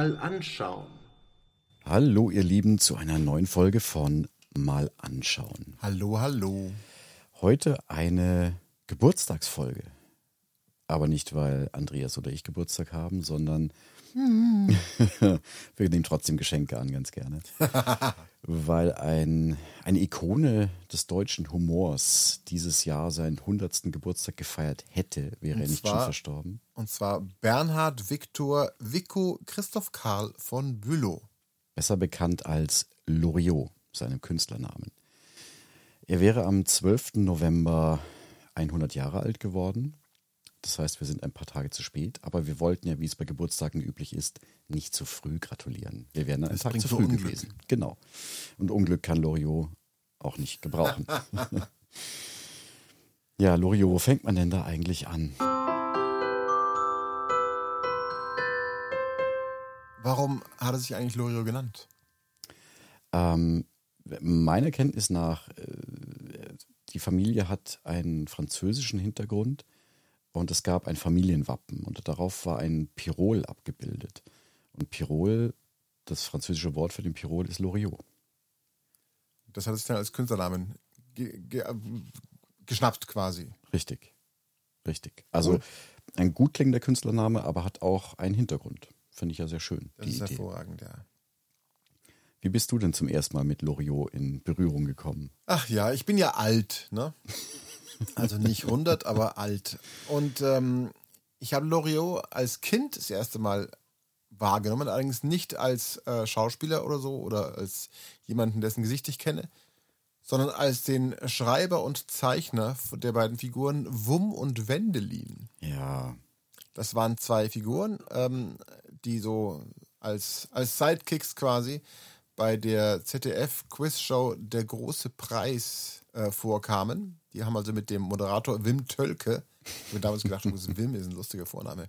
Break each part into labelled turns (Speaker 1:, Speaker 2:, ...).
Speaker 1: mal anschauen.
Speaker 2: Hallo ihr Lieben zu einer neuen Folge von Mal anschauen.
Speaker 3: Hallo, hallo.
Speaker 2: Heute eine Geburtstagsfolge. Aber nicht, weil Andreas oder ich Geburtstag haben, sondern wir nehmen trotzdem Geschenke an, ganz gerne. weil ein, eine Ikone des deutschen Humors dieses Jahr seinen 100. Geburtstag gefeiert hätte, wäre
Speaker 3: Und
Speaker 2: er nicht
Speaker 3: zwar-
Speaker 2: schon verstorben.
Speaker 3: Und zwar Bernhard Viktor Vico Christoph Karl von Bülow.
Speaker 2: besser bekannt als Loriot, seinem Künstlernamen. Er wäre am 12. November 100 Jahre alt geworden. Das heißt, wir sind ein paar Tage zu spät, aber wir wollten ja, wie es bei Geburtstagen üblich ist, nicht zu früh gratulieren. Wir wären einen
Speaker 3: Das
Speaker 2: Tag zu früh
Speaker 3: Unglück.
Speaker 2: gewesen. Genau. Und Unglück kann Loriot auch nicht gebrauchen. ja, Loriot, wo fängt man denn da eigentlich an?
Speaker 3: Warum hat er sich eigentlich Loriot genannt?
Speaker 2: Ähm, meiner Kenntnis nach, äh, die Familie hat einen französischen Hintergrund und es gab ein Familienwappen und darauf war ein Pirol abgebildet. Und Pirol, das französische Wort für den Pirol ist Loriot.
Speaker 3: Das hat sich dann als Künstlernamen ge ge geschnappt quasi.
Speaker 2: Richtig. Richtig. Also ein gut klingender Künstlername, aber hat auch einen Hintergrund. Finde ich ja sehr schön.
Speaker 3: Das
Speaker 2: die
Speaker 3: ist
Speaker 2: Idee.
Speaker 3: hervorragend, ja.
Speaker 2: Wie bist du denn zum ersten Mal mit Loriot in Berührung gekommen?
Speaker 3: Ach ja, ich bin ja alt, ne? Also nicht 100, aber alt. Und ähm, ich habe Loriot als Kind das erste Mal wahrgenommen, allerdings nicht als äh, Schauspieler oder so oder als jemanden, dessen Gesicht ich kenne, sondern als den Schreiber und Zeichner der beiden Figuren Wum und Wendelin.
Speaker 2: Ja,
Speaker 3: Das waren zwei Figuren, ähm, die so als, als Sidekicks quasi bei der ZDF-Quizshow Der große Preis äh, vorkamen. Die haben also mit dem Moderator Wim Tölke, ich habe damals gedacht, Wim ist ein lustiger Vorname,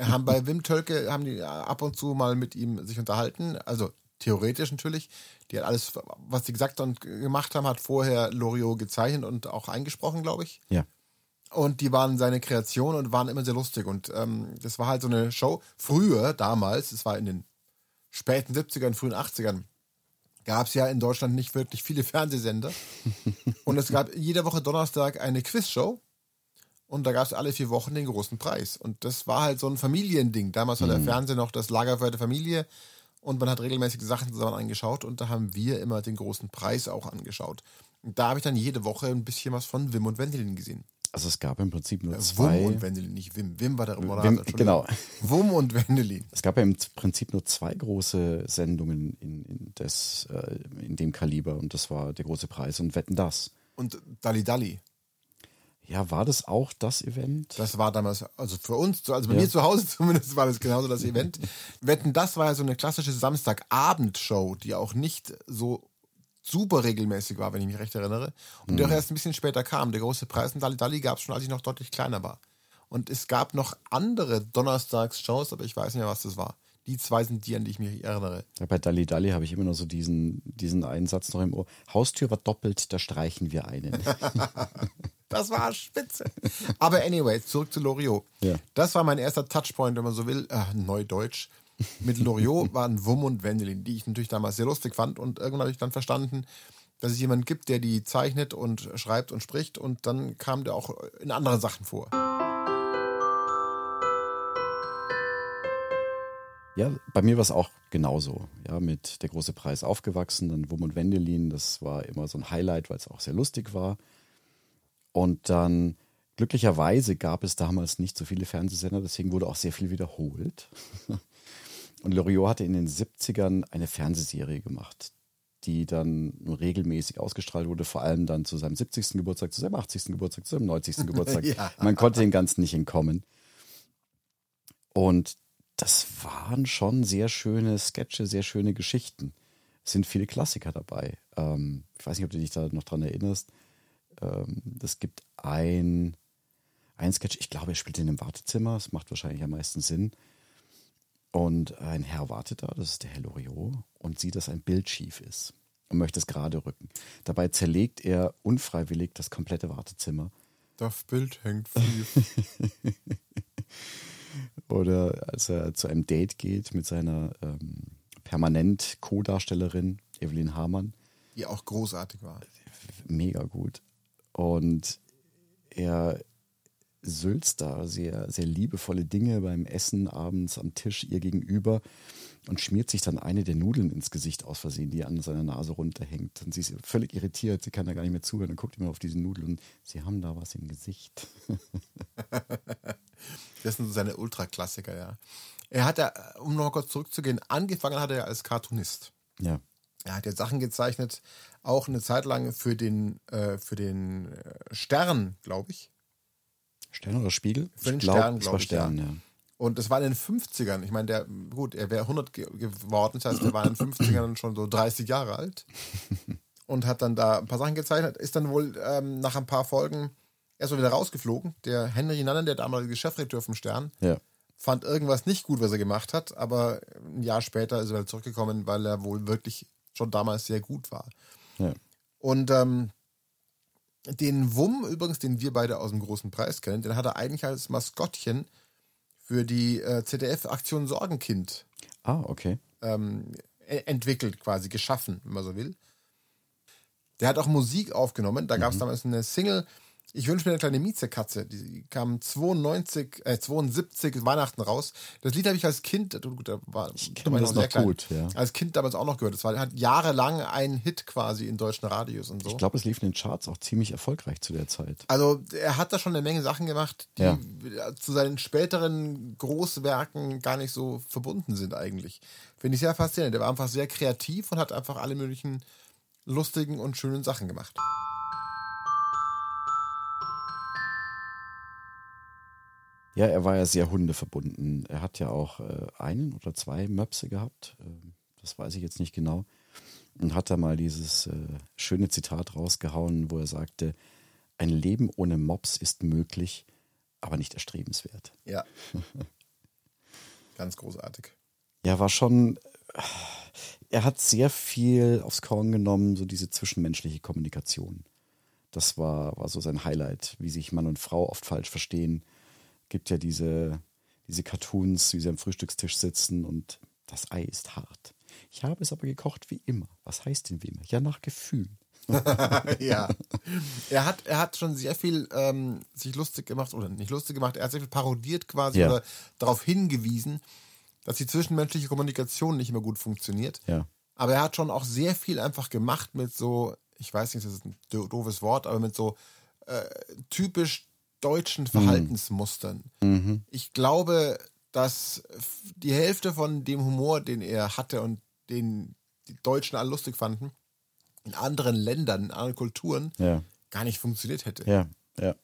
Speaker 3: haben bei Wim Tölke, haben die ab und zu mal mit ihm sich unterhalten, also theoretisch natürlich. Die hat alles, was die gesagt und gemacht haben, hat vorher Loriot gezeichnet und auch eingesprochen, glaube ich.
Speaker 2: ja.
Speaker 3: Und die waren seine Kreation und waren immer sehr lustig. Und ähm, das war halt so eine Show. Früher, damals, es war in den späten 70ern, frühen 80ern, gab es ja in Deutschland nicht wirklich viele Fernsehsender. und es gab jede Woche Donnerstag eine Quizshow. Und da gab es alle vier Wochen den großen Preis. Und das war halt so ein Familiending. Damals war der Fernseher noch das Lagerfeuer der Familie. Und man hat regelmäßig Sachen zusammen angeschaut. Und da haben wir immer den großen Preis auch angeschaut. Und da habe ich dann jede Woche ein bisschen was von Wim und Wendelin gesehen.
Speaker 2: Also es gab im Prinzip nur
Speaker 3: Wum
Speaker 2: zwei.
Speaker 3: und Wendelin, nicht Wim. Wim war der Moderator.
Speaker 2: Wim, genau.
Speaker 3: Wum und Wendelin.
Speaker 2: Es gab ja im Prinzip nur zwei große Sendungen in, in, des, äh, in dem Kaliber und das war der große Preis und Wetten das.
Speaker 3: Und Dalli Dalli.
Speaker 2: Ja, war das auch das Event?
Speaker 3: Das war damals, also für uns, also bei
Speaker 2: Ja.
Speaker 3: mir zu Hause zumindest war das genauso das Event. Wetten, das war ja so eine klassische Samstagabendshow, die auch nicht so super regelmäßig war, wenn ich mich recht erinnere. Und die auch erst ein bisschen später kam. Der große Preis in Dalli Dalli gab es schon, als ich noch deutlich kleiner war. Und es gab noch andere Donnerstags-Shows, aber ich weiß nicht mehr, was das war. Die zwei sind die, an die ich mich erinnere.
Speaker 2: Ja, bei Dalli Dalli habe ich immer noch so diesen, diesen einen Satz noch im Ohr. Haustür war doppelt, da streichen wir einen.
Speaker 3: Das war spitze. Aber anyway, zurück zu Loriot.
Speaker 2: Ja.
Speaker 3: Das war mein erster Touchpoint, wenn man so will, äh, Neudeutsch. Mit Loriot waren Wum und Wendelin, die ich natürlich damals sehr lustig fand. Und irgendwann habe ich dann verstanden, dass es jemanden gibt, der die zeichnet und schreibt und spricht. Und dann kam der auch in anderen Sachen vor.
Speaker 2: Ja, bei mir war es auch genauso. Ja, mit der große Preis aufgewachsen, dann Wum und Wendelin, das war immer so ein Highlight, weil es auch sehr lustig war. Und dann glücklicherweise gab es damals nicht so viele Fernsehsender, deswegen wurde auch sehr viel wiederholt. Und Loriot hatte in den 70ern eine Fernsehserie gemacht, die dann regelmäßig ausgestrahlt wurde, vor allem dann zu seinem 70. Geburtstag, zu seinem 80. Geburtstag, zu seinem 90. Geburtstag.
Speaker 3: Ja.
Speaker 2: Man konnte dem Ganzen nicht entkommen. Und das waren schon sehr schöne Sketche, sehr schöne Geschichten. Es sind viele Klassiker dabei. Ähm, ich weiß nicht, ob du dich da noch dran erinnerst. Ähm, es gibt ein, ein Sketch, ich glaube, er spielt in einem Wartezimmer, das macht wahrscheinlich am meisten Sinn. Und ein Herr wartet da, das ist der Herr Loriot, und sieht, dass ein Bild schief ist und möchte es gerade rücken. Dabei zerlegt er unfreiwillig das komplette Wartezimmer.
Speaker 3: Das Bild hängt schief.
Speaker 2: Oder als er zu einem Date geht mit seiner ähm, permanent Co-Darstellerin Evelyn Hamann.
Speaker 3: Die auch großartig war.
Speaker 2: Mega gut. Und er sülzt da sehr, sehr liebevolle Dinge beim Essen abends am Tisch ihr gegenüber und schmiert sich dann eine der Nudeln ins Gesicht aus Versehen, die an seiner Nase runterhängt. Und sie ist völlig irritiert, sie kann da gar nicht mehr zuhören und guckt immer auf diese Nudeln und sie haben da was im Gesicht.
Speaker 3: das sind so seine Ultraklassiker, ja. Er hat ja, um noch kurz zurückzugehen, angefangen hat er als Cartoonist.
Speaker 2: Ja.
Speaker 3: Er hat ja Sachen gezeichnet, auch eine Zeit lang für den, äh, für den äh, Stern, glaube ich.
Speaker 2: Stern oder Spiegel?
Speaker 3: Für den glaub, Stern, glaube
Speaker 2: ich. Stern, ja. ja.
Speaker 3: Und das war in den 50ern. Ich meine, der, gut, er wäre 100 ge geworden, das heißt, er war in den 50ern schon so 30 Jahre alt. Und hat dann da ein paar Sachen gezeichnet, ist dann wohl ähm, nach ein paar Folgen erstmal wieder rausgeflogen. Der Henry Nannen, der damalige Chefredakteur vom Stern,
Speaker 2: ja.
Speaker 3: fand irgendwas nicht gut, was er gemacht hat, aber ein Jahr später ist er wieder zurückgekommen, weil er wohl wirklich schon damals sehr gut war.
Speaker 2: Ja.
Speaker 3: Und ähm, den Wumm, übrigens, den wir beide aus dem großen Preis kennen, den hat er eigentlich als Maskottchen für die äh, ZDF-Aktion Sorgenkind
Speaker 2: ah, okay.
Speaker 3: ähm, e-, entwickelt, quasi geschaffen, wenn man so will. Der hat auch Musik aufgenommen. Da gab es mhm. damals eine Single, ich wünsche mir eine kleine Miezekatze. Die kam 92, äh, 72 Weihnachten raus. Das Lied habe ich als Kind, gut, da war,
Speaker 2: ich kenne das noch gut, ja.
Speaker 3: als Kind damals auch noch gehört. Das war, hat jahrelang ein Hit quasi in deutschen Radios und so.
Speaker 2: Ich glaube, es lief in den Charts auch ziemlich erfolgreich zu der Zeit.
Speaker 3: Also er hat da schon eine Menge Sachen gemacht, die
Speaker 2: ja.
Speaker 3: zu seinen späteren Großwerken gar nicht so verbunden sind eigentlich. Finde ich sehr faszinierend. Der war einfach sehr kreativ und hat einfach alle möglichen lustigen und schönen Sachen gemacht.
Speaker 2: Ja, er war ja sehr hundeverbunden. Er hat ja auch äh, einen oder zwei Möpse gehabt. Äh, das weiß ich jetzt nicht genau. Und hat da mal dieses äh, schöne Zitat rausgehauen, wo er sagte, ein Leben ohne Mops ist möglich, aber nicht erstrebenswert.
Speaker 3: Ja. Ganz großartig.
Speaker 2: Ja, war schon. Er hat sehr viel aufs Korn genommen, so diese zwischenmenschliche Kommunikation. Das war, war so sein Highlight, wie sich Mann und Frau oft falsch verstehen gibt ja diese, diese Cartoons, wie sie am Frühstückstisch sitzen und das Ei ist hart. Ich habe es aber gekocht wie immer. Was heißt denn wie immer? Ja, nach Gefühl.
Speaker 3: ja. Er hat, er hat schon sehr viel ähm, sich lustig gemacht, oder nicht lustig gemacht, er hat sehr viel parodiert quasi
Speaker 2: ja.
Speaker 3: oder darauf hingewiesen, dass die zwischenmenschliche Kommunikation nicht mehr gut funktioniert.
Speaker 2: Ja.
Speaker 3: Aber er hat schon auch sehr viel einfach gemacht mit so, ich weiß nicht, das ist ein doofes Wort, aber mit so äh, typisch deutschen Verhaltensmustern.
Speaker 2: Mhm.
Speaker 3: Ich glaube, dass die Hälfte von dem Humor, den er hatte und den die Deutschen alle lustig fanden, in anderen Ländern, in anderen Kulturen
Speaker 2: ja.
Speaker 3: gar nicht funktioniert hätte.
Speaker 2: Ja, ja.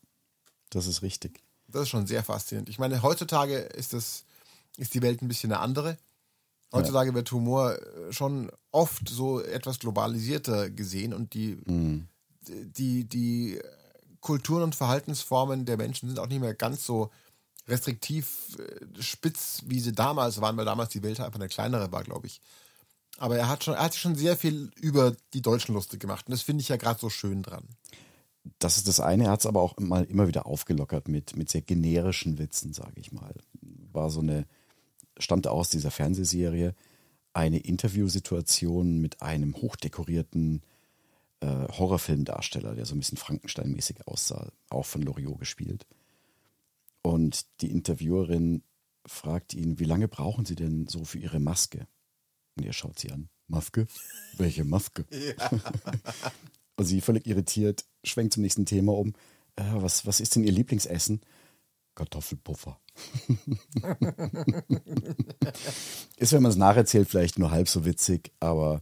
Speaker 2: Das ist richtig.
Speaker 3: Das ist schon sehr faszinierend. Ich meine, heutzutage ist das, ist die Welt ein bisschen eine andere. Heutzutage ja. wird Humor schon oft so etwas globalisierter gesehen und die,
Speaker 2: mhm.
Speaker 3: die, die Kulturen und Verhaltensformen der Menschen sind auch nicht mehr ganz so restriktiv äh, spitz, wie sie damals waren, weil damals die Welt einfach eine kleinere war, glaube ich. Aber er hat schon, er hat schon sehr viel über die Deutschen lustig gemacht. Und das finde ich ja gerade so schön dran.
Speaker 2: Das ist das eine. Er hat es aber auch mal immer wieder aufgelockert mit, mit sehr generischen Witzen, sage ich mal. War so eine, stammte aus dieser Fernsehserie, eine Interviewsituation mit einem hochdekorierten äh, Horrorfilmdarsteller, der so ein bisschen Frankenstein-mäßig aussah, auch von Loriot gespielt. Und die Interviewerin fragt ihn, wie lange brauchen Sie denn so für Ihre Maske? Und er schaut sie an. Maske? Welche Maske?
Speaker 3: Ja.
Speaker 2: Und sie völlig irritiert, schwenkt zum nächsten Thema um. Äh, was, was ist denn Ihr Lieblingsessen? Kartoffelpuffer. ist, wenn man es nacherzählt, vielleicht nur halb so witzig, aber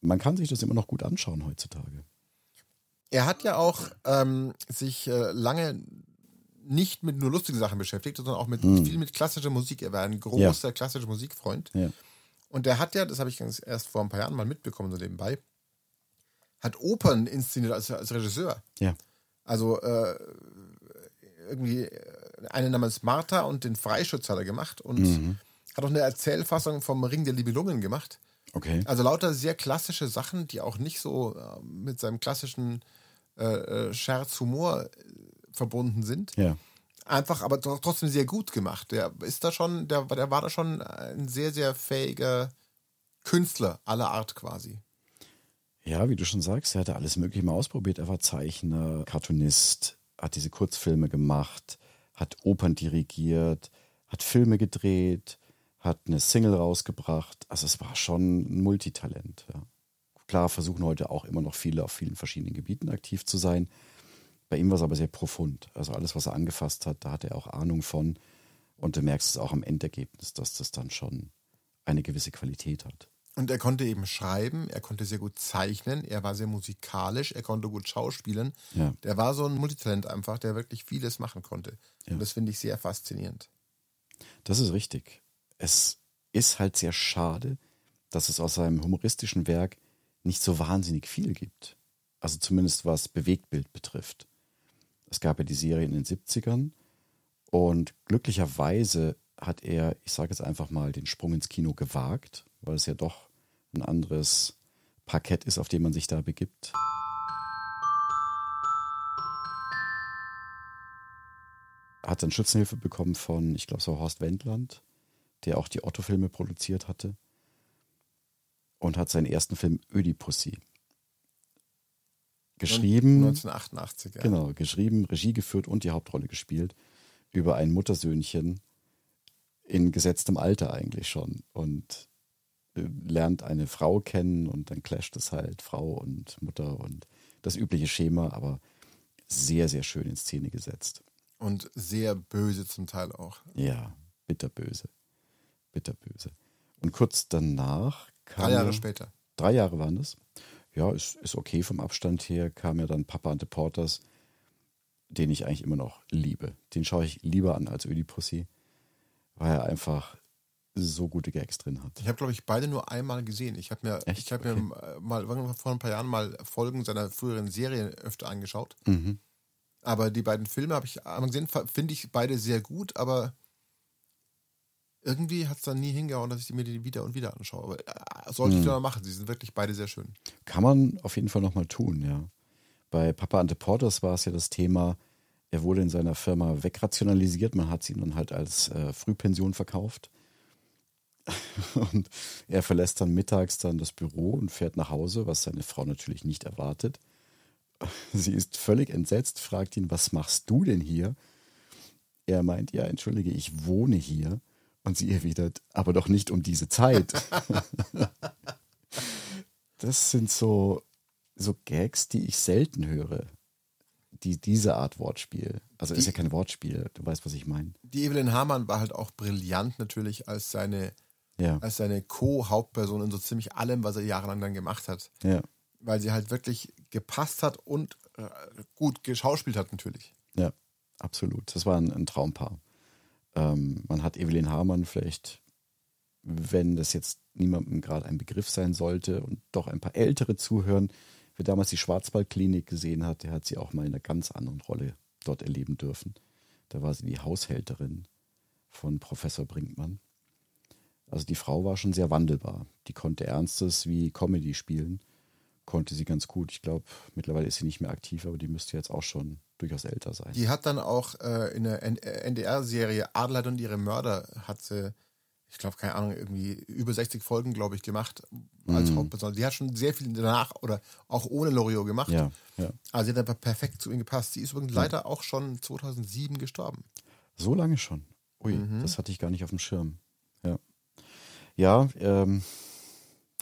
Speaker 2: man kann sich das immer noch gut anschauen heutzutage.
Speaker 3: Er hat ja auch ähm, sich äh, lange nicht mit nur lustigen Sachen beschäftigt, sondern auch mit viel mit klassischer Musik. Er war ein großer klassischer Musikfreund.
Speaker 2: Ja.
Speaker 3: Und der hat ja, das habe ich ganz erst vor ein paar Jahren mal mitbekommen, so nebenbei, hat Opern inszeniert als, als Regisseur.
Speaker 2: Ja.
Speaker 3: Also äh, irgendwie eine namens Martha und den Freischütz hat er gemacht und
Speaker 2: Mhm.
Speaker 3: hat auch eine Erzählfassung vom Ring der Libellungen gemacht.
Speaker 2: Okay.
Speaker 3: Also lauter sehr klassische Sachen, die auch nicht so äh, mit seinem klassischen äh, äh, Scherz, Humor äh, verbunden sind.
Speaker 2: Ja.
Speaker 3: Einfach, aber tr- trotzdem sehr gut gemacht. Der ist da schon, der, der war da schon ein sehr, sehr fähiger Künstler aller Art quasi.
Speaker 2: Ja, wie du schon sagst, er hatte alles Mögliche mal ausprobiert. Er war Zeichner, Cartoonist, hat diese Kurzfilme gemacht, hat Opern dirigiert, hat Filme gedreht, hat eine Single rausgebracht. Also es war schon ein Multitalent. Ja. Klar versuchen heute auch immer noch viele auf vielen verschiedenen Gebieten aktiv zu sein. Bei ihm war es aber sehr profund. Also alles, was er angefasst hat, da hat er auch Ahnung von. Und du merkst es auch am Endergebnis, dass das dann schon eine gewisse Qualität hat.
Speaker 3: Und er konnte eben schreiben, er konnte sehr gut zeichnen, er war sehr musikalisch, er konnte gut schauspielen.
Speaker 2: Ja.
Speaker 3: Der war so ein Multitalent einfach, der wirklich vieles machen konnte.
Speaker 2: Ja.
Speaker 3: Und das finde ich sehr faszinierend.
Speaker 2: Das ist richtig. Es ist halt sehr schade, dass es aus seinem humoristischen Werk nicht so wahnsinnig viel gibt. Also zumindest was Bewegtbild betrifft. Es gab ja die Serie in den 70ern und glücklicherweise hat er, ich sage jetzt einfach mal, den Sprung ins Kino gewagt, weil es ja doch ein anderes Parkett ist, auf dem man sich da begibt. Hat dann Schützenhilfe bekommen von, ich glaube, war Horst Wendland, der auch die Otto-Filme produziert hatte. Und hat seinen ersten Film Ödipussy geschrieben.
Speaker 3: 1988, ja.
Speaker 2: Genau, geschrieben, Regie geführt und die Hauptrolle gespielt über ein Muttersöhnchen in gesetztem Alter eigentlich schon und äh, lernt eine Frau kennen und dann clasht es halt Frau und Mutter und das übliche Schema, aber sehr, sehr schön in Szene gesetzt.
Speaker 3: Und sehr böse zum Teil auch.
Speaker 2: Ja, bitterböse. Bitterböse. Und kurz danach kam.
Speaker 3: Drei Jahre
Speaker 2: ja-
Speaker 3: später.
Speaker 2: Drei Jahre waren das. Ja, ist, ist okay vom Abstand her. Kam ja dann Papa and the Porters, den ich eigentlich immer noch liebe. Den schaue ich lieber an als Ödipussy, weil er einfach so gute Gags drin hat.
Speaker 3: Ich habe, glaube ich, beide nur einmal gesehen. Ich habe mir,
Speaker 2: Echt?
Speaker 3: ich hab mir äh, mal vor ein paar Jahren mal Folgen seiner früheren Serien öfter angeschaut.
Speaker 2: Mhm.
Speaker 3: Aber die beiden Filme habe ich einmal gesehen, finde ich beide sehr gut, aber irgendwie hat es dann nie hingehauen, dass ich mir die wieder und wieder anschaue. Aber äh, sollte
Speaker 2: Mhm.
Speaker 3: ich doch mal machen. Sie sind wirklich beide sehr schön.
Speaker 2: Kann man auf jeden Fall nochmal tun, ja. Bei Papa and the Porters war es ja das Thema, er wurde in seiner Firma wegrationalisiert. Man hat sie dann halt als äh, Frühpension verkauft. Und er verlässt dann mittags dann das Büro und fährt nach Hause, was seine Frau natürlich nicht erwartet. Sie ist völlig entsetzt, fragt ihn, was machst du denn hier? Er meint, ja, entschuldige, ich wohne hier. Und sie erwidert, aber doch nicht um diese Zeit. das sind so, so Gags, die ich selten höre. Die, diese Art Wortspiel. Also ist ja kein Wortspiel, du weißt, was ich meine.
Speaker 3: Die Evelyn Hamann war halt auch brillant natürlich als seine,
Speaker 2: Ja,
Speaker 3: als seine Co-Hauptperson in so ziemlich allem, was er jahrelang dann gemacht hat.
Speaker 2: ja,
Speaker 3: Weil sie halt wirklich gepasst hat und äh, gut geschauspielt hat natürlich.
Speaker 2: ja, absolut. Das war ein, ein Traumpaar. Ähm, man hat Evelyn Hamann vielleicht, wenn das jetzt niemandem gerade ein Begriff sein sollte und doch ein paar Ältere zuhören, wer damals die Schwarzwaldklinik gesehen hat, der hat sie auch mal in einer ganz anderen Rolle dort erleben dürfen. Da war sie die Haushälterin von Professor Brinkmann. Also die Frau war schon sehr wandelbar. Die konnte Ernstes wie Comedy spielen. Konnte sie ganz gut. Ich glaube, mittlerweile ist sie nicht mehr aktiv, aber die müsste jetzt auch schon durchaus älter sein.
Speaker 3: Die hat dann auch äh, in der N- äh, NDR-Serie Adelheid und ihre Mörder hat sie, ich glaube, keine Ahnung, irgendwie über 60 Folgen, glaube ich, gemacht als Hauptperson. Die hat schon sehr viel danach oder auch ohne Loriot gemacht.
Speaker 2: ja, ja.
Speaker 3: Also sie hat einfach perfekt zu ihm gepasst. Sie ist übrigens leider auch schon 2007 gestorben.
Speaker 2: So lange schon. Ui, das hatte ich gar nicht auf dem Schirm. Ja, ja ähm,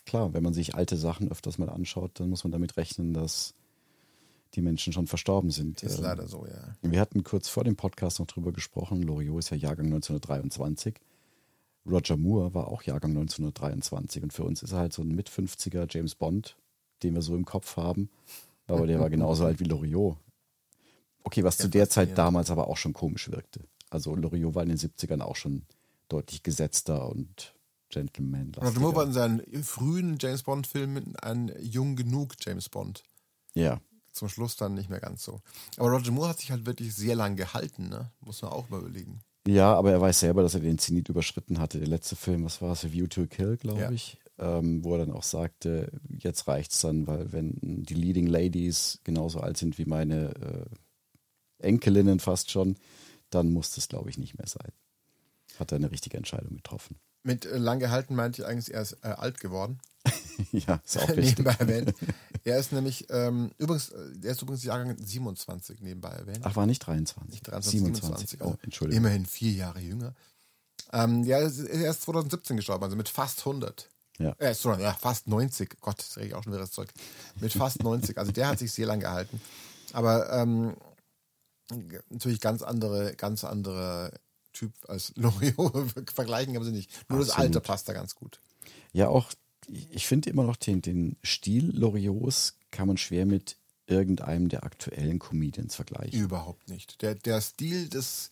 Speaker 2: klar, wenn man sich alte Sachen öfters mal anschaut, dann muss man damit rechnen, dass die Menschen schon verstorben sind.
Speaker 3: Ist
Speaker 2: Ähm,
Speaker 3: leider so, ja.
Speaker 2: Wir hatten kurz vor dem Podcast noch drüber gesprochen. Loriot ist ja Jahrgang 1923. Roger Moore war auch Jahrgang 1923. Und für uns ist er halt so ein Mit-50er James Bond, den wir so im Kopf haben. Aber der war genauso alt wie Loriot. Okay, was
Speaker 3: Ja,
Speaker 2: zu der Zeit damals aber auch schon komisch wirkte. Also Loriot war in den 70ern auch schon deutlich gesetzter und Gentleman.
Speaker 3: Roger Moore war in seinen frühen James Bond-Filmen ein jung genug James Bond.
Speaker 2: Ja,
Speaker 3: Zum Schluss dann nicht mehr ganz so. Aber Roger Moore hat sich halt wirklich sehr lang gehalten, ne? Muss man auch mal überlegen.
Speaker 2: Ja, aber er weiß selber, dass er den Zenit überschritten hatte. Der letzte Film, was war es? View to a Kill, glaube
Speaker 3: Ja.
Speaker 2: ich. Ähm, wo er dann auch sagte, jetzt reicht's dann, weil wenn die Leading Ladies genauso alt sind wie meine äh, Enkelinnen fast schon, dann muss das, glaube ich, nicht mehr sein. Hat er eine richtige Entscheidung getroffen.
Speaker 3: Mit äh, lang gehalten meinte ich eigentlich, er ist äh, alt geworden.
Speaker 2: ja, ist auch richtig.
Speaker 3: nebenbei erwähnt. Er ist nämlich, ähm, übrigens, äh, er ist übrigens Jahrgang 27 nebenbei erwähnt.
Speaker 2: Ach, war nicht 23.
Speaker 3: Nicht 23, 27.
Speaker 2: Oh, Entschuldigung.
Speaker 3: Immerhin vier Jahre jünger. Ähm, ja, er ist er ist 2017 gestorben, also mit fast 100.
Speaker 2: Ja.
Speaker 3: Äh, sorry, ja, fast 90. Gott, das rede ich auch schon wieder das Zeug. Mit fast 90. Also der hat sich sehr lang gehalten. Aber ähm, natürlich ganz andere, ganz andere Typ als Loriot. Vergleichen kann man sie nicht. Nur das
Speaker 2: Absolut.
Speaker 3: Alter passt da ganz gut.
Speaker 2: Ja, auch, ich finde immer noch den, den Stil Loriots kann man schwer mit irgendeinem der aktuellen Comedians vergleichen.
Speaker 3: Überhaupt nicht. Der, der Stil des,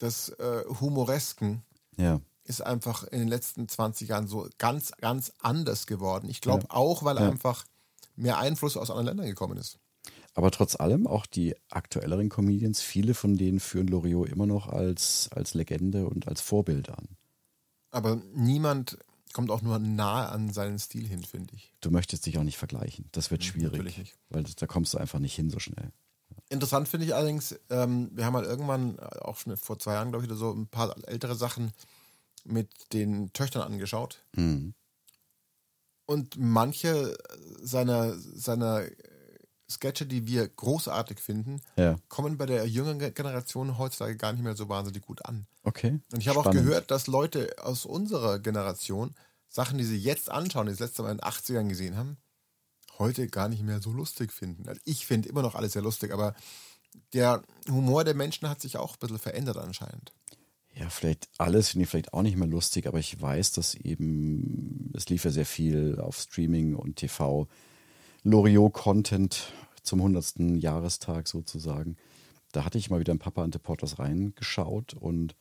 Speaker 3: des äh, Humoresken
Speaker 2: Ja,
Speaker 3: ist einfach in den letzten 20 Jahren so ganz, ganz anders geworden. Ich glaube
Speaker 2: Ja.
Speaker 3: auch, weil
Speaker 2: Ja.
Speaker 3: einfach mehr Einfluss aus anderen Ländern gekommen ist.
Speaker 2: Aber trotz allem auch die aktuelleren Comedians, viele von denen führen Loriot immer noch als, als Legende und als Vorbild an.
Speaker 3: Aber niemand kommt auch nur nahe an seinen Stil hin, finde ich.
Speaker 2: Du möchtest dich auch nicht vergleichen. Das wird schwierig.
Speaker 3: natürlich nicht.
Speaker 2: Weil da kommst du einfach nicht hin so schnell.
Speaker 3: Interessant finde ich allerdings, ähm, wir haben halt irgendwann, äh, auch schon vor zwei Jahren, glaube ich, oder so, ein paar ältere Sachen mit den Töchtern angeschaut.
Speaker 2: Mhm.
Speaker 3: Und manche seiner, seiner Sketche, die wir großartig finden,
Speaker 2: Ja,
Speaker 3: kommen bei der jüngeren Ge- Generation heutzutage gar nicht mehr so wahnsinnig gut an.
Speaker 2: okay.
Speaker 3: Und ich habe auch gehört, dass Leute aus unserer Generation Sachen, die sie jetzt anschauen, die sie das letzte Mal in den 80ern gesehen haben, heute gar nicht mehr so lustig finden. Also ich finde immer noch alles sehr lustig, aber der Humor der Menschen hat sich auch ein bisschen verändert anscheinend.
Speaker 2: Ja, vielleicht alles finde ich vielleicht auch nicht mehr lustig, aber ich weiß, dass eben, es lief ja sehr viel auf Streaming und TV, Loriot-Content zum 100. Jahrestag sozusagen. Da hatte ich mal wieder in Papa and the Porters reingeschaut und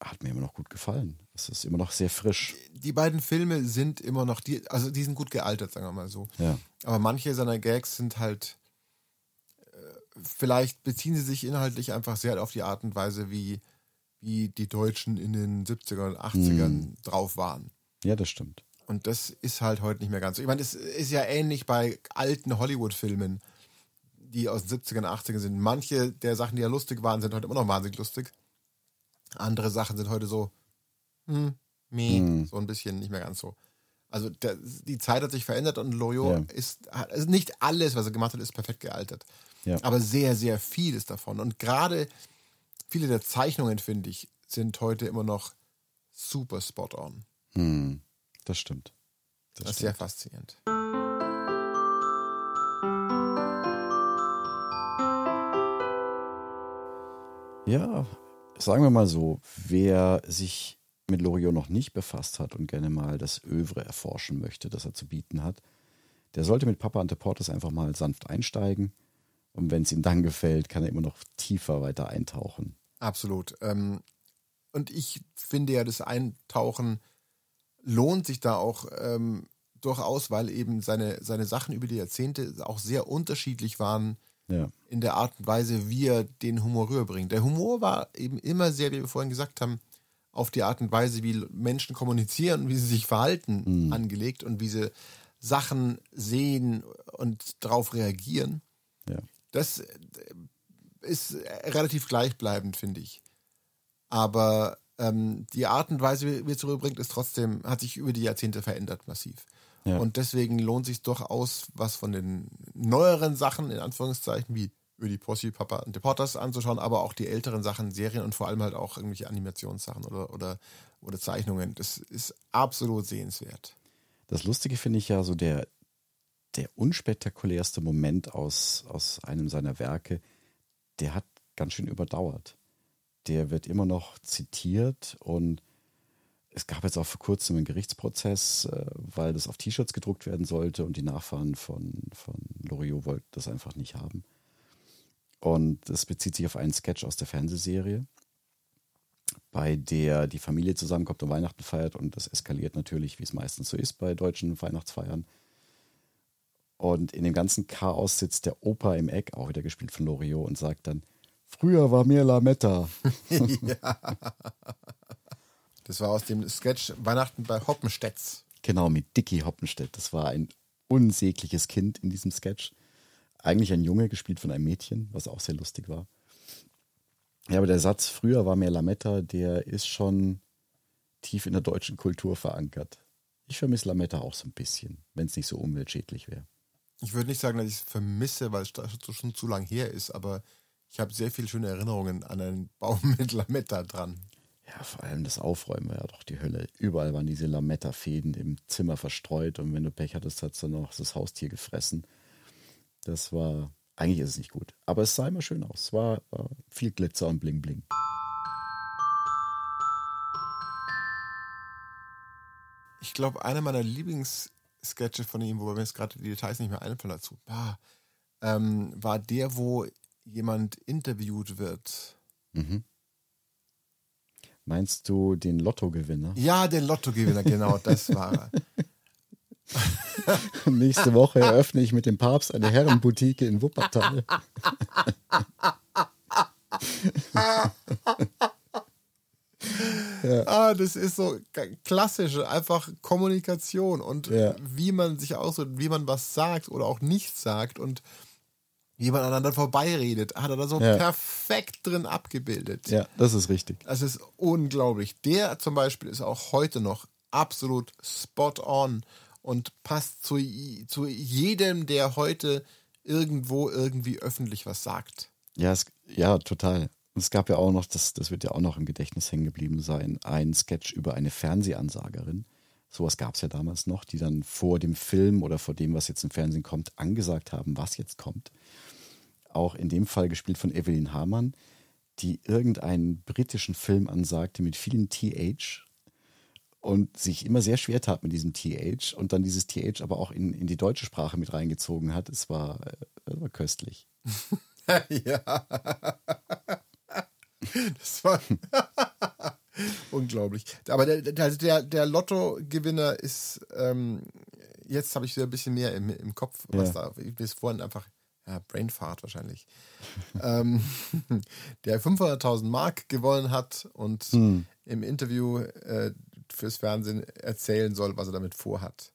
Speaker 2: hat mir immer noch gut gefallen. Es ist immer noch sehr frisch.
Speaker 3: Die beiden Filme sind immer noch, die, also die sind gut gealtert, sagen wir mal so.
Speaker 2: Ja,
Speaker 3: Aber manche seiner Gags sind halt, äh, vielleicht beziehen sie sich inhaltlich einfach sehr auf die Art und Weise, wie, wie die Deutschen in den 70ern und 80ern drauf waren.
Speaker 2: ja, das stimmt.
Speaker 3: Und das ist halt heute nicht mehr ganz so. Ich meine, es ist ja ähnlich bei alten Hollywood-Filmen, die aus den 70ern, 80ern sind. Manche der Sachen, die ja lustig waren, sind heute immer noch wahnsinnig lustig. Andere Sachen sind heute so, hm, meh,
Speaker 2: Hm.
Speaker 3: so ein bisschen nicht mehr ganz so. Also der, die Zeit hat sich verändert und Loriot
Speaker 2: Ja.
Speaker 3: ist, also nicht alles, was er gemacht hat, ist perfekt gealtert.
Speaker 2: Ja.
Speaker 3: Aber sehr, sehr vieles davon. Und gerade viele der Zeichnungen, finde ich, sind heute immer noch super spot on.
Speaker 2: Hm, das stimmt. Das,
Speaker 3: Das ist
Speaker 2: stimmt.
Speaker 3: sehr faszinierend.
Speaker 2: Ja, sagen wir mal so, wer sich mit Loriot noch nicht befasst hat und gerne mal das Övre erforschen möchte, das er zu bieten hat, der sollte mit Papa Ante Portes einfach mal sanft einsteigen. Und wenn es ihm dann gefällt, kann er immer noch tiefer weiter eintauchen.
Speaker 3: Absolut. Ähm, und ich finde ja, das Eintauchen lohnt sich da auch ähm, durchaus, weil eben seine, seine Sachen über die Jahrzehnte auch sehr unterschiedlich waren
Speaker 2: Ja,
Speaker 3: in der Art und Weise, wie er den Humor rüberbringt. Der Humor war eben immer sehr, wie wir vorhin gesagt haben, auf die Art und Weise, wie Menschen kommunizieren und wie sie sich verhalten, angelegt und wie sie Sachen sehen und darauf reagieren.
Speaker 2: ja.
Speaker 3: Das äh, ist relativ gleichbleibend, finde ich. Aber ähm, die Art und Weise, wie es rüberbringt, ist trotzdem, hat sich über die Jahrzehnte verändert massiv.
Speaker 2: Ja.
Speaker 3: Und deswegen lohnt sich durchaus, was von den neueren Sachen, in Anführungszeichen, wie über die Posse, Papa und Deporters anzuschauen, aber auch die älteren Sachen, Serien und vor allem halt auch irgendwelche Animationssachen oder, oder, oder Zeichnungen. Das ist absolut sehenswert.
Speaker 2: Das Lustige finde ich ja so der, der unspektakulärste Moment aus, aus einem seiner Werke, der hat ganz schön überdauert. Der wird immer noch zitiert und es gab jetzt auch vor kurzem einen Gerichtsprozess, äh, weil das auf T-Shirts gedruckt werden sollte und die Nachfahren von, von Loriot wollten das einfach nicht haben. Und es bezieht sich auf einen Sketch aus der Fernsehserie, bei der die Familie zusammenkommt und Weihnachten feiert. Und das eskaliert natürlich, wie es meistens so ist bei deutschen Weihnachtsfeiern. Und in dem ganzen Chaos sitzt der Opa im Eck, auch wieder gespielt von Loriot, und sagt dann, früher war mir Lametta.
Speaker 3: ja. Das war aus dem Sketch Weihnachten bei Hoppenstedts.
Speaker 2: Genau, mit Dicky Hoppenstedt. Das war ein unsägliches Kind in diesem Sketch. Eigentlich ein Junge, gespielt von einem Mädchen, was auch sehr lustig war. Ja, aber der Satz, früher war mehr Lametta, der ist schon tief in der deutschen Kultur verankert. Ich vermisse Lametta auch so ein bisschen, wenn es nicht so umweltschädlich wäre.
Speaker 3: Ich würde nicht sagen, dass ich es vermisse, weil es schon zu lang her ist, aber ich habe sehr viele schöne Erinnerungen an einen Baum mit Lametta dran.
Speaker 2: Ja, vor allem das Aufräumen war ja doch die Hölle. Überall waren diese Lametta-Fäden im Zimmer verstreut und wenn du Pech hattest, hat es dann noch das Haustier gefressen. Das war, eigentlich ist es nicht gut. Aber es sah immer schön aus. Es war, war viel Glitzer und Bling Bling.
Speaker 3: Ich glaube, einer meiner Lieblingssketche von ihm, wobei mir jetzt gerade die Details nicht mehr einfallen dazu, war, ähm, war der, wo jemand interviewt wird.
Speaker 2: Mhm. Meinst du den Lottogewinner?
Speaker 3: Ja, den Lottogewinner, genau, das war er.
Speaker 2: Nächste Woche eröffne ich mit dem Papst eine Herrenboutique in Wuppertal.
Speaker 3: ja. Ah, das ist so klassische, einfach Kommunikation und ja. wie man sich ausdrückt, wie man was sagt oder auch nicht sagt und wie man aneinander vorbeiredet, hat er da so ja. perfekt drin abgebildet.
Speaker 2: Ja, das ist richtig.
Speaker 3: Das ist unglaublich. Der zum Beispiel ist auch heute noch absolut spot on und passt zu, zu jedem, der heute irgendwo irgendwie öffentlich was sagt.
Speaker 2: Ja, es, ja, total. Und es gab ja auch noch, das, das wird ja auch noch im Gedächtnis hängen geblieben sein, ein Sketch über eine Fernsehansagerin. Sowas gab es ja damals noch, die dann vor dem Film oder vor dem, was jetzt im Fernsehen kommt, angesagt haben, was jetzt kommt auch in dem Fall gespielt von Evelyn Hamann, die irgendeinen britischen Film ansagte mit vielen TH und sich immer sehr schwer tat mit diesem TH und dann dieses TH aber auch in, in die deutsche Sprache mit reingezogen hat. Es war, es äh, war köstlich.
Speaker 3: ja. Das war unglaublich. Aber der, der, der Lotto-Gewinner ist, ähm, jetzt habe ich wieder ein bisschen mehr im, im Kopf, was ja. da bis vorhin einfach ja, Brainfart wahrscheinlich, ähm, der 500.000 Mark gewonnen hat und hm. im Interview äh, fürs Fernsehen erzählen soll, was er damit vorhat.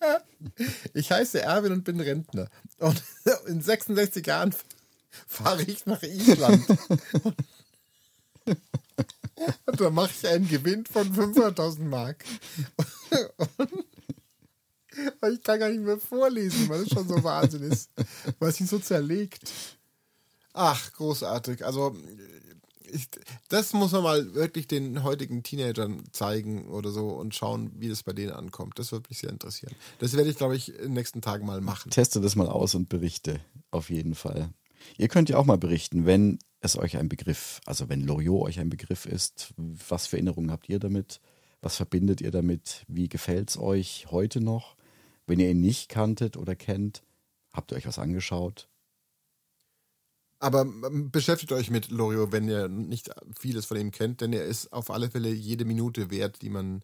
Speaker 3: ich heiße Erwin und bin Rentner. Und in 66 Jahren fahre ich nach Island. und da mache ich einen Gewinn von 500.000 Mark. Und ich kann gar nicht mehr vorlesen, weil es schon so Wahnsinn ist, weil es ihn so zerlegt. Ach, großartig. Also, ich, das muss man mal wirklich den heutigen Teenagern zeigen oder so und schauen, wie das bei denen ankommt. Das würde mich sehr interessieren. Das werde ich, glaube ich, in den nächsten Tagen mal machen.
Speaker 2: Teste das mal aus und berichte. Auf jeden Fall. Ihr könnt ja auch mal berichten, wenn es euch ein Begriff, also wenn Loriot euch ein Begriff ist, was für Erinnerungen habt ihr damit? Was verbindet ihr damit? Wie gefällt es euch heute noch? Wenn ihr ihn nicht kanntet oder kennt, habt ihr euch was angeschaut?
Speaker 3: Aber ähm, beschäftigt euch mit Lorio, wenn ihr nicht vieles von ihm kennt, denn er ist auf alle Fälle jede Minute wert, die man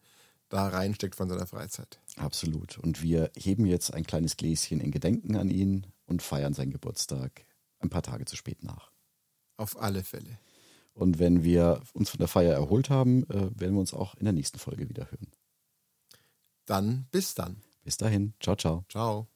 Speaker 3: da reinsteckt von seiner Freizeit.
Speaker 2: Absolut. Und wir heben jetzt ein kleines Gläschen in Gedenken an ihn und feiern seinen Geburtstag ein paar Tage zu spät nach.
Speaker 3: Auf alle Fälle.
Speaker 2: Und wenn wir uns von der Feier erholt haben, äh, werden wir uns auch in der nächsten Folge wieder hören.
Speaker 3: Dann bis dann.
Speaker 2: Bis dahin. Ciao, ciao.
Speaker 3: Ciao.